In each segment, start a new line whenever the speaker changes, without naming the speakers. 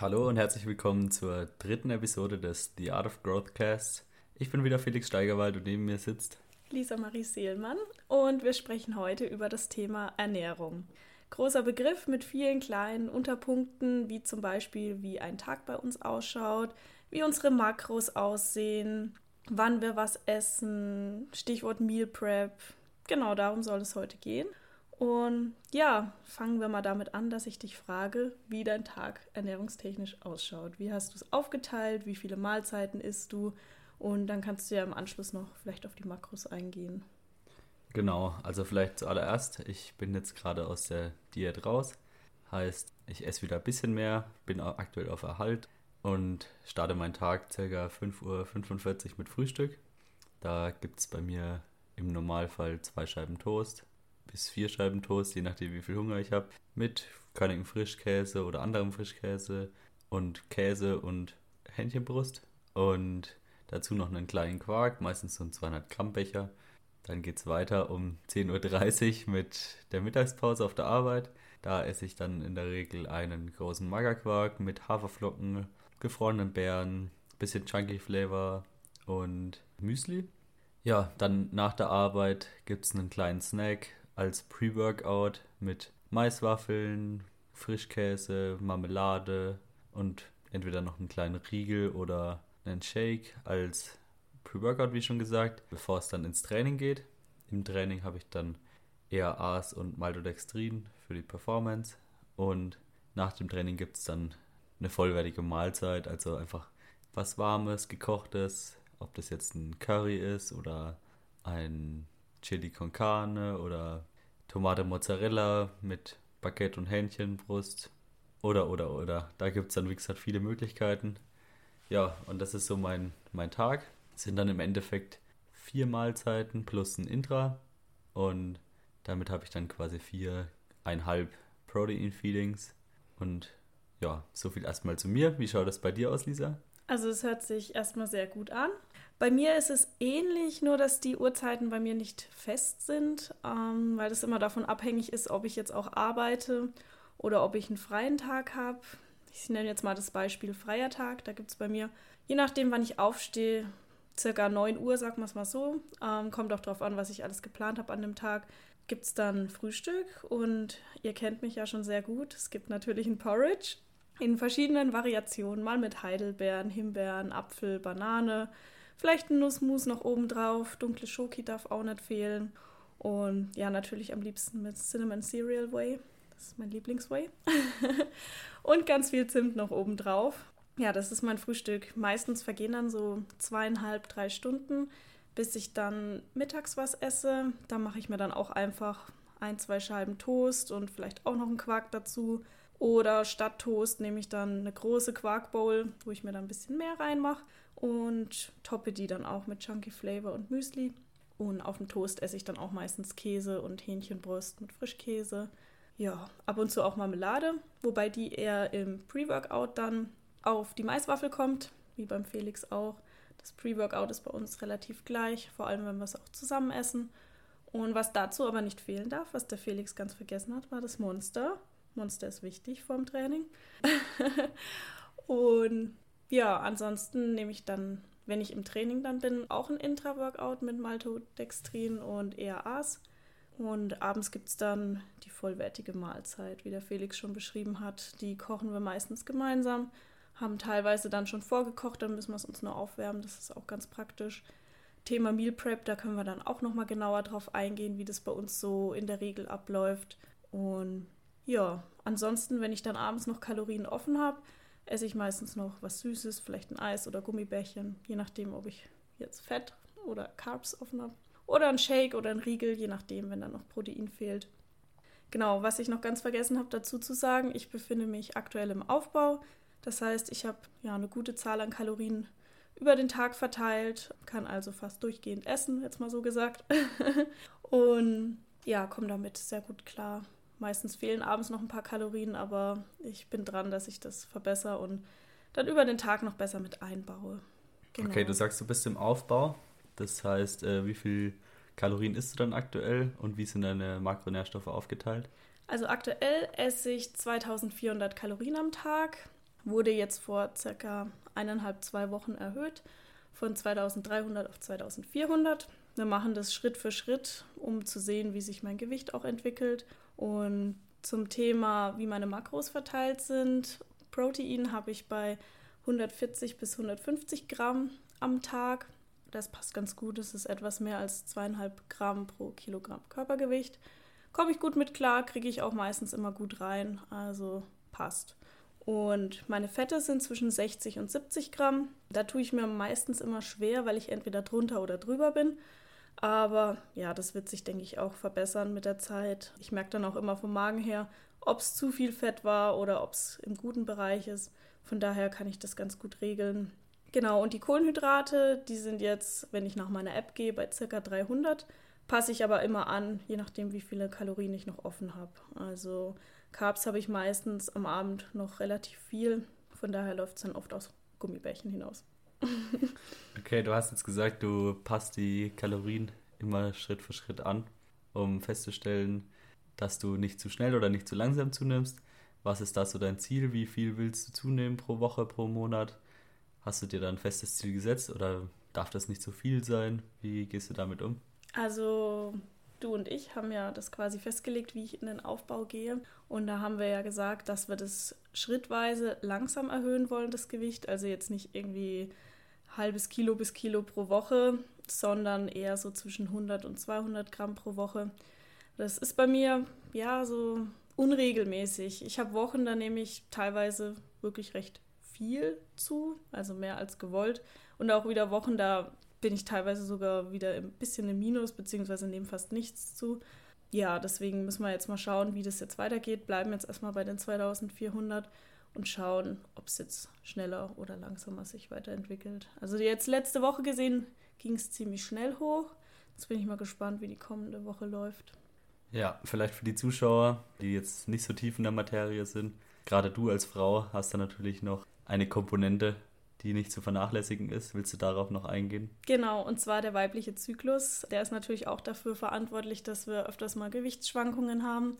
Hallo und herzlich willkommen zur dritten Episode des The Art of Growth Casts. Ich bin wieder Felix Steigerwald und neben mir sitzt
Lisa Marie Seelmann und wir sprechen heute über das Thema Ernährung. Großer Begriff mit vielen kleinen Unterpunkten, wie zum Beispiel, wie ein Tag bei uns ausschaut, wie unsere Makros aussehen, wann wir was essen, Stichwort Meal Prep. Genau darum soll es heute gehen. Und ja, fangen wir mal damit an, dass ich dich frage, wie dein Tag ernährungstechnisch ausschaut. Wie hast du es aufgeteilt? Wie viele Mahlzeiten isst du? Und dann kannst du ja im Anschluss noch vielleicht auf die Makros eingehen.
Genau, also vielleicht zuallererst, ich bin jetzt gerade aus der Diät raus. Heißt, ich esse wieder ein bisschen mehr, bin aktuell auf Erhalt und starte meinen Tag ca. 5.45 Uhr mit Frühstück. Da gibt es bei mir im Normalfall zwei Scheiben Toast, bis vier Scheiben Toast, je nachdem wie viel Hunger ich habe, mit körnigem Frischkäse oder anderem Frischkäse und Käse und Hähnchenbrust und dazu noch einen kleinen Quark, meistens so ein 200 Gramm Becher. Dann geht es weiter um 10.30 Uhr mit der Mittagspause auf der Arbeit. Da esse ich dann in der Regel einen großen Magerquark mit Haferflocken, gefrorenen Beeren, bisschen Chunky Flavor und Müsli. Ja, dann nach der Arbeit gibt es einen kleinen Snack, als Pre-Workout mit Maiswaffeln, Frischkäse, Marmelade und entweder noch einen kleinen Riegel oder einen Shake als Pre-Workout, wie schon gesagt, bevor es dann ins Training geht. Im Training habe ich dann ERAs und Maltodextrin für die Performance und nach dem Training gibt es dann eine vollwertige Mahlzeit, also einfach was Warmes, Gekochtes, ob das jetzt ein Curry ist oder ein Chili con Carne oder Tomate Mozzarella mit Baguette und Hähnchenbrust oder, oder, oder. Da gibt es dann, wie gesagt, viele Möglichkeiten. Ja, und das ist so mein, mein Tag. Das sind dann im Endeffekt vier Mahlzeiten plus ein Intra. Und damit habe ich dann quasi viereinhalb Protein-Feedings. Und ja, so viel erstmal zu mir. Wie schaut das bei dir aus, Lisa?
Also es hört sich erstmal sehr gut an. Bei mir ist es ähnlich, nur dass die Uhrzeiten bei mir nicht fest sind, ähm, weil das immer davon abhängig ist, ob ich jetzt auch arbeite oder ob ich einen freien Tag habe. Ich nenne jetzt mal das Beispiel freier Tag. Da gibt es bei mir, je nachdem, wann ich aufstehe, circa 9 Uhr, sagen wir es mal so. Ähm, kommt auch darauf an, was ich alles geplant habe an dem Tag. Gibt es dann Frühstück und ihr kennt mich ja schon sehr gut. Es gibt natürlich ein Porridge in verschiedenen Variationen, mal mit Heidelbeeren, Himbeeren, Apfel, Banane, vielleicht ein Nussmus noch oben drauf, dunkle Schoki darf auch nicht fehlen. Und ja, natürlich am liebsten mit Cinnamon Cereal Whey, das ist mein Lieblingsway und ganz viel Zimt noch oben drauf. Ja, das ist mein Frühstück. Meistens vergehen dann so zweieinhalb, drei Stunden, bis ich dann mittags was esse. Da mache ich mir dann auch einfach ein, zwei Scheiben Toast und vielleicht auch noch einen Quark dazu oder statt Toast nehme ich dann eine große Quarkbowl, wo ich mir dann ein bisschen mehr reinmache und toppe die dann auch mit Chunky Flavor und Müsli. Und auf dem Toast esse ich dann auch meistens Käse und Hähnchenbrust mit Frischkäse. Ja, ab und zu auch Marmelade, wobei die eher im Pre-Workout dann auf die Maiswaffel kommt, wie beim Felix auch. Das Pre-Workout ist bei uns relativ gleich, vor allem wenn wir es auch zusammen essen. Und was dazu aber nicht fehlen darf, was der Felix ganz vergessen hat, war das Monster. Monster ist wichtig vorm Training. und ja, ansonsten nehme ich dann, wenn ich im Training dann bin, auch ein Intra-Workout mit Maltodextrin und EAAs. Und abends gibt es dann die vollwertige Mahlzeit, wie der Felix schon beschrieben hat. Die kochen wir meistens gemeinsam, haben teilweise dann schon vorgekocht, dann müssen wir es uns nur aufwärmen, das ist auch ganz praktisch. Thema Meal Prep, da können wir dann auch nochmal genauer drauf eingehen, wie das bei uns so in der Regel abläuft. Und ja, ansonsten, wenn ich dann abends noch Kalorien offen habe, esse ich meistens noch was Süßes, vielleicht ein Eis oder Gummibärchen, je nachdem, ob ich jetzt Fett oder Carbs offen habe. Oder ein Shake oder ein Riegel, je nachdem, wenn dann noch Protein fehlt. Genau, was ich noch ganz vergessen habe dazu zu sagen, ich befinde mich aktuell im Aufbau. Das heißt, ich habe ja eine gute Zahl an Kalorien über den Tag verteilt, kann also fast durchgehend essen, jetzt mal so gesagt. Und ja, komme damit sehr gut klar. Meistens fehlen abends noch ein paar Kalorien, aber ich bin dran, dass ich das verbessere und dann über den Tag noch besser mit einbaue.
Genau. Okay, du sagst, du bist im Aufbau. Das heißt, äh, wie viel Kalorien isst du dann aktuell und wie sind deine Makronährstoffe aufgeteilt?
Also aktuell esse ich 2400 Kalorien am Tag. wurde jetzt vor circa eineinhalb, zwei Wochen erhöht von 2300 auf 2400. Wir machen das Schritt für Schritt, um zu sehen, wie sich mein Gewicht auch entwickelt. Und zum Thema, wie meine Makros verteilt sind. Protein habe ich bei 140 bis 150 Gramm am Tag. Das passt ganz gut. Das ist etwas mehr als zweieinhalb Gramm pro Kilogramm Körpergewicht. Komme ich gut mit klar, kriege ich auch meistens immer gut rein. Also passt. Und meine Fette sind zwischen 60 und 70 Gramm. Da tue ich mir meistens immer schwer, weil ich entweder drunter oder drüber bin. Aber ja, das wird sich, denke ich, auch verbessern mit der Zeit. Ich merke dann auch immer vom Magen her, ob es zu viel Fett war oder ob es im guten Bereich ist. Von daher kann ich das ganz gut regeln. Genau, und die Kohlenhydrate, die sind jetzt, wenn ich nach meiner App gehe, bei ca. 300. Passe ich aber immer an, je nachdem, wie viele Kalorien ich noch offen habe. Also Carbs habe ich meistens am Abend noch relativ viel. Von daher läuft es dann oft aus Gummibärchen hinaus.
okay, du hast jetzt gesagt, du passt die Kalorien immer Schritt für Schritt an, um festzustellen, dass du nicht zu schnell oder nicht zu langsam zunimmst. Was ist da so dein Ziel? Wie viel willst du zunehmen pro Woche, pro Monat? Hast du dir da ein festes Ziel gesetzt oder darf das nicht so viel sein? Wie gehst du damit um?
Also du und ich haben ja das quasi festgelegt, wie ich in den Aufbau gehe. Und da haben wir ja gesagt, dass wir das schrittweise langsam erhöhen wollen, das Gewicht. Also jetzt nicht irgendwie halbes Kilo bis Kilo pro Woche, sondern eher so zwischen 100 und 200 Gramm pro Woche. Das ist bei mir ja so unregelmäßig. Ich habe Wochen, da nehme ich teilweise wirklich recht viel zu, also mehr als gewollt. Und auch wieder Wochen, da bin ich teilweise sogar wieder ein bisschen im Minus, beziehungsweise nehme fast nichts zu. Ja, deswegen müssen wir jetzt mal schauen, wie das jetzt weitergeht. Bleiben jetzt erstmal bei den 2400 und schauen, ob es jetzt schneller oder langsamer sich weiterentwickelt. Also jetzt letzte Woche gesehen ging es ziemlich schnell hoch. Jetzt bin ich mal gespannt, wie die kommende Woche läuft.
Ja, vielleicht für die Zuschauer, die jetzt nicht so tief in der Materie sind. Gerade du als Frau hast da natürlich noch eine Komponente, die nicht zu vernachlässigen ist. Willst du darauf noch eingehen?
Genau, und zwar der weibliche Zyklus. Der ist natürlich auch dafür verantwortlich, dass wir öfters mal Gewichtsschwankungen haben.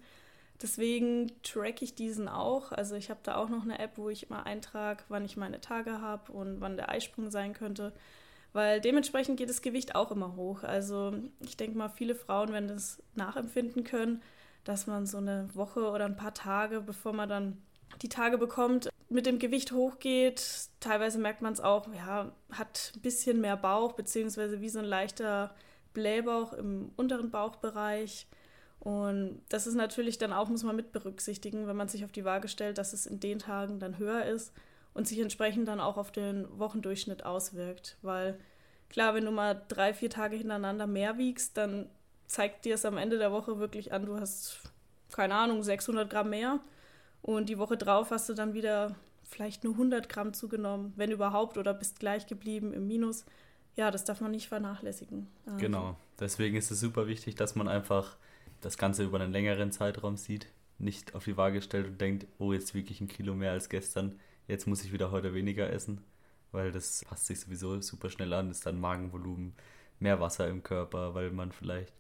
Deswegen track ich diesen auch. Also ich habe da auch noch eine App, wo ich immer eintrage, wann ich meine Tage habe und wann der Eisprung sein könnte. Weil dementsprechend geht das Gewicht auch immer hoch. Also ich denke mal, viele Frauen werden das nachempfinden können, dass man so eine Woche oder ein paar Tage, bevor man dann die Tage bekommt, mit dem Gewicht hochgeht. Teilweise merkt man es auch, ja, hat ein bisschen mehr Bauch, beziehungsweise wie so ein leichter Blähbauch im unteren Bauchbereich. Und das ist natürlich dann auch, muss man mit berücksichtigen, wenn man sich auf die Waage stellt, dass es in den Tagen dann höher ist und sich entsprechend dann auch auf den Wochendurchschnitt auswirkt. Weil klar, wenn du mal drei, vier Tage hintereinander mehr wiegst, dann zeigt dir es am Ende der Woche wirklich an, du hast, keine Ahnung, 600 Gramm mehr. Und die Woche drauf hast du dann wieder vielleicht nur 100 Gramm zugenommen, wenn überhaupt, oder bist gleich geblieben im Minus. Ja, das darf man nicht vernachlässigen.
Genau. Deswegen ist es super wichtig, dass man einfach das Ganze über einen längeren Zeitraum sieht, nicht auf die Waage stellt und denkt, oh, jetzt wiege ich ein Kilo mehr als gestern, jetzt muss ich wieder heute weniger essen, weil das passt sich sowieso super schnell an, ist dann Magenvolumen, mehr Wasser im Körper, weil man vielleicht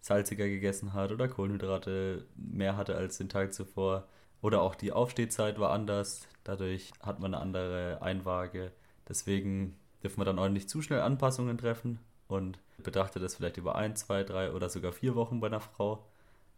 salziger gegessen hat oder Kohlenhydrate mehr hatte als den Tag zuvor oder auch die Aufstehzeit war anders, dadurch hat man eine andere Einwaage. Deswegen dürfen wir dann auch nicht zu schnell Anpassungen treffen und betrachtet das vielleicht über ein, zwei, drei oder sogar vier Wochen bei einer Frau,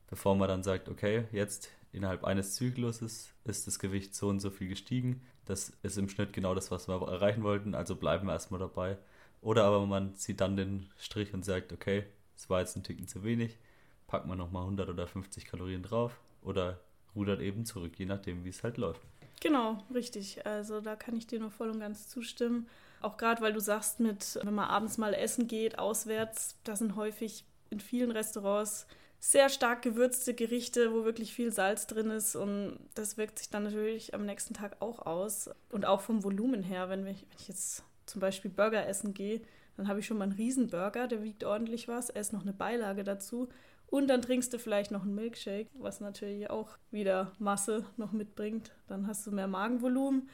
bevor man dann sagt, okay, jetzt innerhalb eines Zykluses ist das Gewicht so und so viel gestiegen. Das ist im Schnitt genau das, was wir erreichen wollten, also bleiben wir erstmal dabei. Oder aber man zieht dann den Strich und sagt, okay, es war jetzt ein Ticken zu wenig, packt man nochmal 100 oder 50 Kalorien drauf oder rudert eben zurück, je nachdem, wie es halt läuft.
Genau, richtig. Also da kann ich dir nur voll und ganz zustimmen. Auch gerade, weil du sagst, mit, wenn man abends mal essen geht, auswärts, da sind häufig in vielen Restaurants sehr stark gewürzte Gerichte, wo wirklich viel Salz drin ist und das wirkt sich dann natürlich am nächsten Tag auch aus. Und auch vom Volumen her, wenn ich, wenn ich jetzt zum Beispiel Burger essen gehe, dann habe ich schon mal einen Riesenburger, der wiegt ordentlich was, esse noch eine Beilage dazu und dann trinkst du vielleicht noch einen Milkshake, was natürlich auch wieder Masse noch mitbringt. Dann hast du mehr Magenvolumen.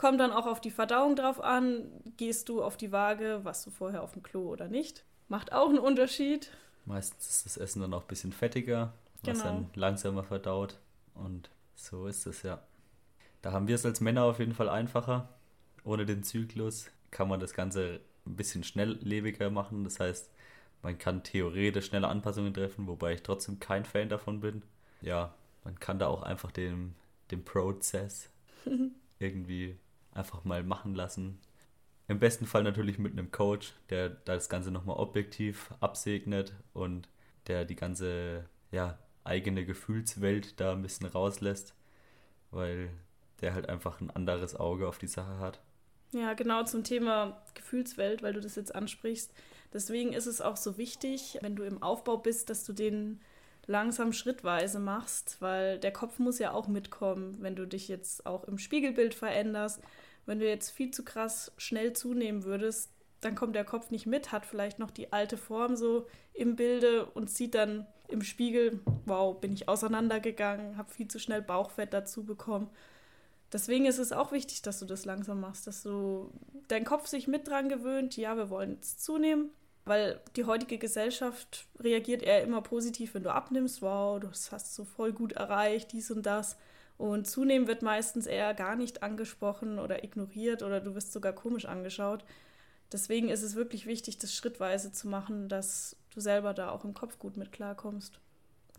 Kommt dann auch auf die Verdauung drauf an. Gehst du auf die Waage, was du vorher auf dem Klo oder nicht. Macht auch einen Unterschied.
Meistens ist das Essen dann auch ein bisschen fettiger, was genau. dann langsamer verdaut. Und so ist es ja. Da haben wir es als Männer auf jeden Fall einfacher. Ohne den Zyklus kann man das Ganze ein bisschen schnelllebiger machen. Das heißt, man kann theoretisch schnelle Anpassungen treffen, wobei ich trotzdem kein Fan davon bin. Ja, man kann da auch einfach den, den Prozess irgendwie einfach mal machen lassen. Im besten Fall natürlich mit einem Coach, der das Ganze nochmal objektiv absegnet und der die ganze ja, eigene Gefühlswelt da ein bisschen rauslässt, weil der halt einfach ein anderes Auge auf die Sache hat.
Ja, genau zum Thema Gefühlswelt, weil du das jetzt ansprichst. Deswegen ist es auch so wichtig, wenn du im Aufbau bist, dass du den langsam schrittweise machst, weil der Kopf muss ja auch mitkommen, wenn du dich jetzt auch im Spiegelbild veränderst. Wenn du jetzt viel zu krass schnell zunehmen würdest, dann kommt der Kopf nicht mit, hat vielleicht noch die alte Form so im Bilde und sieht dann im Spiegel, wow, bin ich auseinandergegangen, habe viel zu schnell Bauchfett dazu bekommen. Deswegen ist es auch wichtig, dass du das langsam machst, dass du dein Kopf sich mit dran gewöhnt, ja, wir wollen jetzt zunehmen, weil die heutige Gesellschaft reagiert eher immer positiv, wenn du abnimmst, wow, du hast so voll gut erreicht, dies und das. Und zunehmen wird meistens eher gar nicht angesprochen oder ignoriert oder du wirst sogar komisch angeschaut. Deswegen ist es wirklich wichtig, das schrittweise zu machen, dass du selber da auch im Kopf gut mit klarkommst.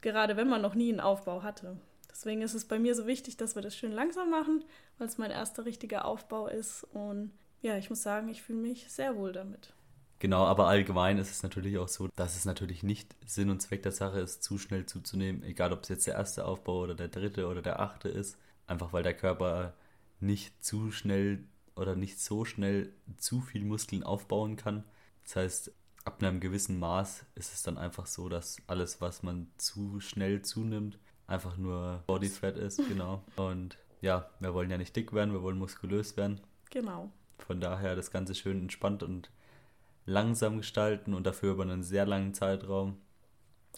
Gerade wenn man noch nie einen Aufbau hatte. Deswegen ist es bei mir so wichtig, dass wir das schön langsam machen, weil es mein erster richtiger Aufbau ist. Und ja, ich muss sagen, ich fühle mich sehr wohl damit.
Genau, aber allgemein ist es natürlich auch so, dass es natürlich nicht Sinn und Zweck der Sache ist, zu schnell zuzunehmen, egal ob es jetzt der erste Aufbau oder der dritte oder der achte ist, einfach weil der Körper nicht zu schnell oder nicht so schnell zu viel Muskeln aufbauen kann. Das heißt, ab einem gewissen Maß ist es dann einfach so, dass alles, was man zu schnell zunimmt, einfach nur Bodyfat ist, genau. Und ja, wir wollen ja nicht dick werden, wir wollen muskulös werden.
Genau.
Von daher das Ganze schön entspannt und langsam gestalten und dafür über einen sehr langen Zeitraum.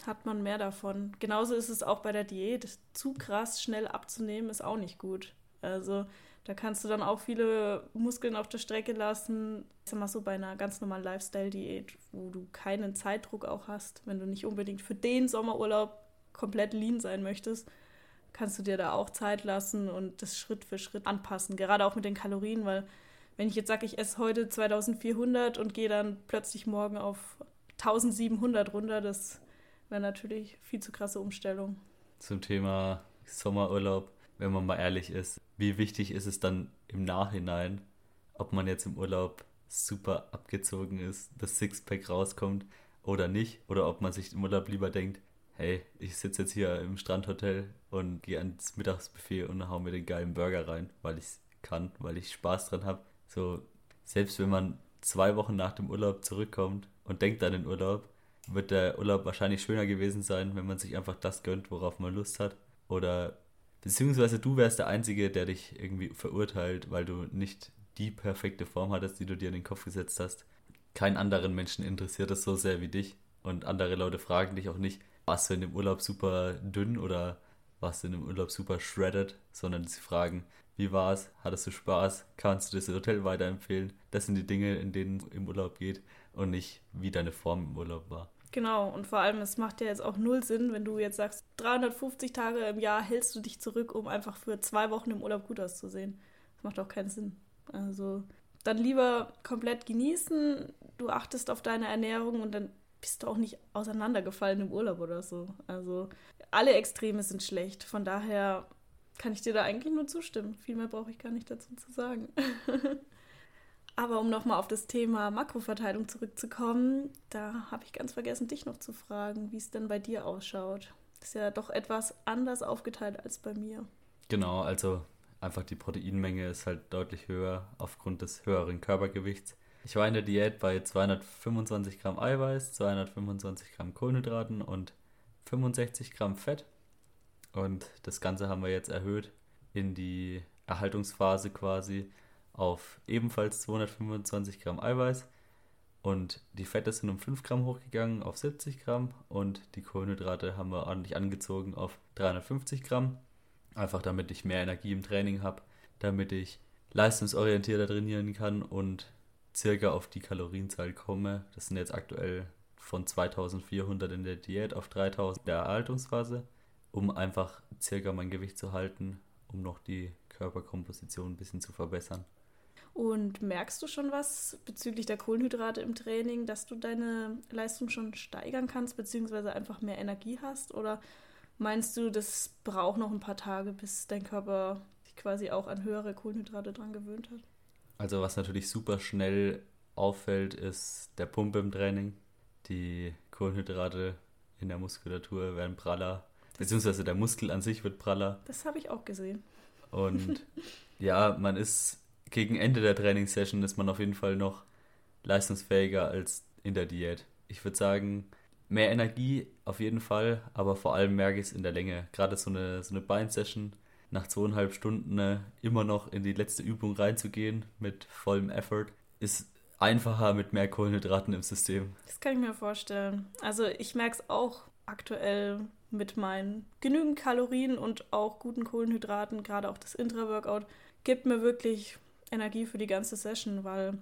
Hat man mehr davon. Genauso ist es auch bei der Diät. Zu krass schnell abzunehmen ist auch nicht gut. Also da kannst du dann auch viele Muskeln auf der Strecke lassen. Ich sag mal so bei einer ganz normalen Lifestyle-Diät, wo du keinen Zeitdruck auch hast, wenn du nicht unbedingt für den Sommerurlaub komplett lean sein möchtest, kannst du dir da auch Zeit lassen und das Schritt für Schritt anpassen. Gerade auch mit den Kalorien, weil wenn ich jetzt sage, ich esse heute 2400 und gehe dann plötzlich morgen auf 1700 runter, das wäre natürlich viel zu krasse Umstellung.
Zum Thema Sommerurlaub, wenn man mal ehrlich ist, wie wichtig ist es dann im Nachhinein, ob man jetzt im Urlaub super abgezogen ist, das Sixpack rauskommt oder nicht, oder ob man sich im Urlaub lieber denkt, hey, ich sitze jetzt hier im Strandhotel und gehe ans Mittagsbuffet und hau mir den geilen Burger rein, weil ich es kann, weil ich Spaß dran habe. So, selbst wenn man zwei Wochen nach dem Urlaub zurückkommt und denkt an den Urlaub, wird der Urlaub wahrscheinlich schöner gewesen sein, wenn man sich einfach das gönnt, worauf man Lust hat. Oder beziehungsweise du wärst der Einzige, der dich irgendwie verurteilt, weil du nicht die perfekte Form hattest, die du dir in den Kopf gesetzt hast. Keinen anderen Menschen interessiert es so sehr wie dich. Und andere Leute fragen dich auch nicht, warst du in dem Urlaub super dünn oder warst du in dem Urlaub super shredded, sondern sie fragen, wie war es? Hattest du Spaß? Kannst du das Hotel weiterempfehlen? Das sind die Dinge, in denen es im Urlaub geht und nicht, wie deine Form im Urlaub war.
Genau, und vor allem, es macht ja jetzt auch null Sinn, wenn du jetzt sagst, 350 Tage im Jahr hältst du dich zurück, um einfach für zwei Wochen im Urlaub gut auszusehen. Das macht auch keinen Sinn. Also dann lieber komplett genießen, du achtest auf deine Ernährung und dann bist du auch nicht auseinandergefallen im Urlaub oder so. Also alle Extreme sind schlecht. Von daher kann ich dir da eigentlich nur zustimmen. Viel mehr brauche ich gar nicht dazu zu sagen. Aber um nochmal auf das Thema Makroverteilung zurückzukommen, da habe ich ganz vergessen, dich noch zu fragen, wie es denn bei dir ausschaut. Ist ja doch etwas anders aufgeteilt als bei mir.
Genau, also einfach die Proteinmenge ist halt deutlich höher aufgrund des höheren Körpergewichts. Ich war in der Diät bei 225 Gramm Eiweiß, 225 Gramm Kohlenhydraten und 65 Gramm Fett. Und das Ganze haben wir jetzt erhöht in die Erhaltungsphase quasi auf ebenfalls 225 Gramm Eiweiß. Und die Fette sind um 5 Gramm hochgegangen auf 70 Gramm und die Kohlenhydrate haben wir ordentlich angezogen auf 350 Gramm. Einfach damit ich mehr Energie im Training habe, damit ich leistungsorientierter trainieren kann und circa auf die Kalorienzahl komme. Das sind jetzt aktuell von 2400 in der Diät auf 3000 in der Erhaltungsphase, um einfach circa mein Gewicht zu halten, um noch die Körperkomposition ein bisschen zu verbessern.
Und merkst du schon was bezüglich der Kohlenhydrate im Training, dass du deine Leistung schon steigern kannst, beziehungsweise einfach mehr Energie hast? Oder meinst du, das braucht noch ein paar Tage, bis dein Körper sich quasi auch an höhere Kohlenhydrate dran gewöhnt hat?
Also was natürlich super schnell auffällt, ist der Pump im Training. Die Kohlenhydrate in der Muskulatur werden praller, beziehungsweise der Muskel an sich wird praller.
Das habe ich auch gesehen.
Und ja, man ist gegen Ende der Trainingssession ist man auf jeden Fall noch leistungsfähiger als in der Diät. Ich würde sagen, mehr Energie auf jeden Fall, aber vor allem merke ich es in der Länge. Gerade so eine, so eine Beinsession nach zweieinhalb Stunden äh, immer noch in die letzte Übung reinzugehen mit vollem Effort ist einfacher mit mehr Kohlenhydraten im System.
Das kann ich mir vorstellen. Also ich merke es auch aktuell mit meinen genügend Kalorien und auch guten Kohlenhydraten, gerade auch das Intra-Workout, gibt mir wirklich Energie für die ganze Session, weil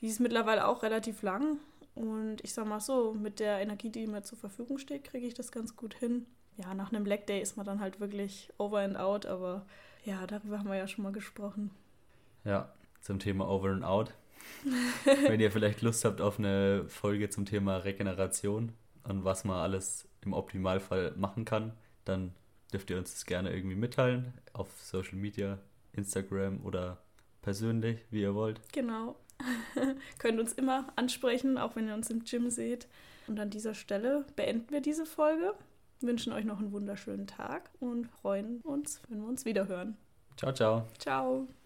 die ist mittlerweile auch relativ lang. Und ich sag mal so, mit der Energie, die mir zur Verfügung steht, kriege ich das ganz gut hin. Ja, nach einem Black Day ist man dann halt wirklich over and out, aber ja, darüber haben wir ja schon mal gesprochen.
Ja, zum Thema over and out. Wenn ihr vielleicht Lust habt auf eine Folge zum Thema Regeneration und was man alles im Optimalfall machen kann, dann dürft ihr uns das gerne irgendwie mitteilen auf Social Media, Instagram oder persönlich, wie ihr wollt.
Genau. Könnt uns immer ansprechen, auch wenn ihr uns im Gym seht. Und an dieser Stelle beenden wir diese Folge, wünschen euch noch einen wunderschönen Tag und freuen uns, wenn wir uns wieder hören.
Ciao, ciao.
Ciao.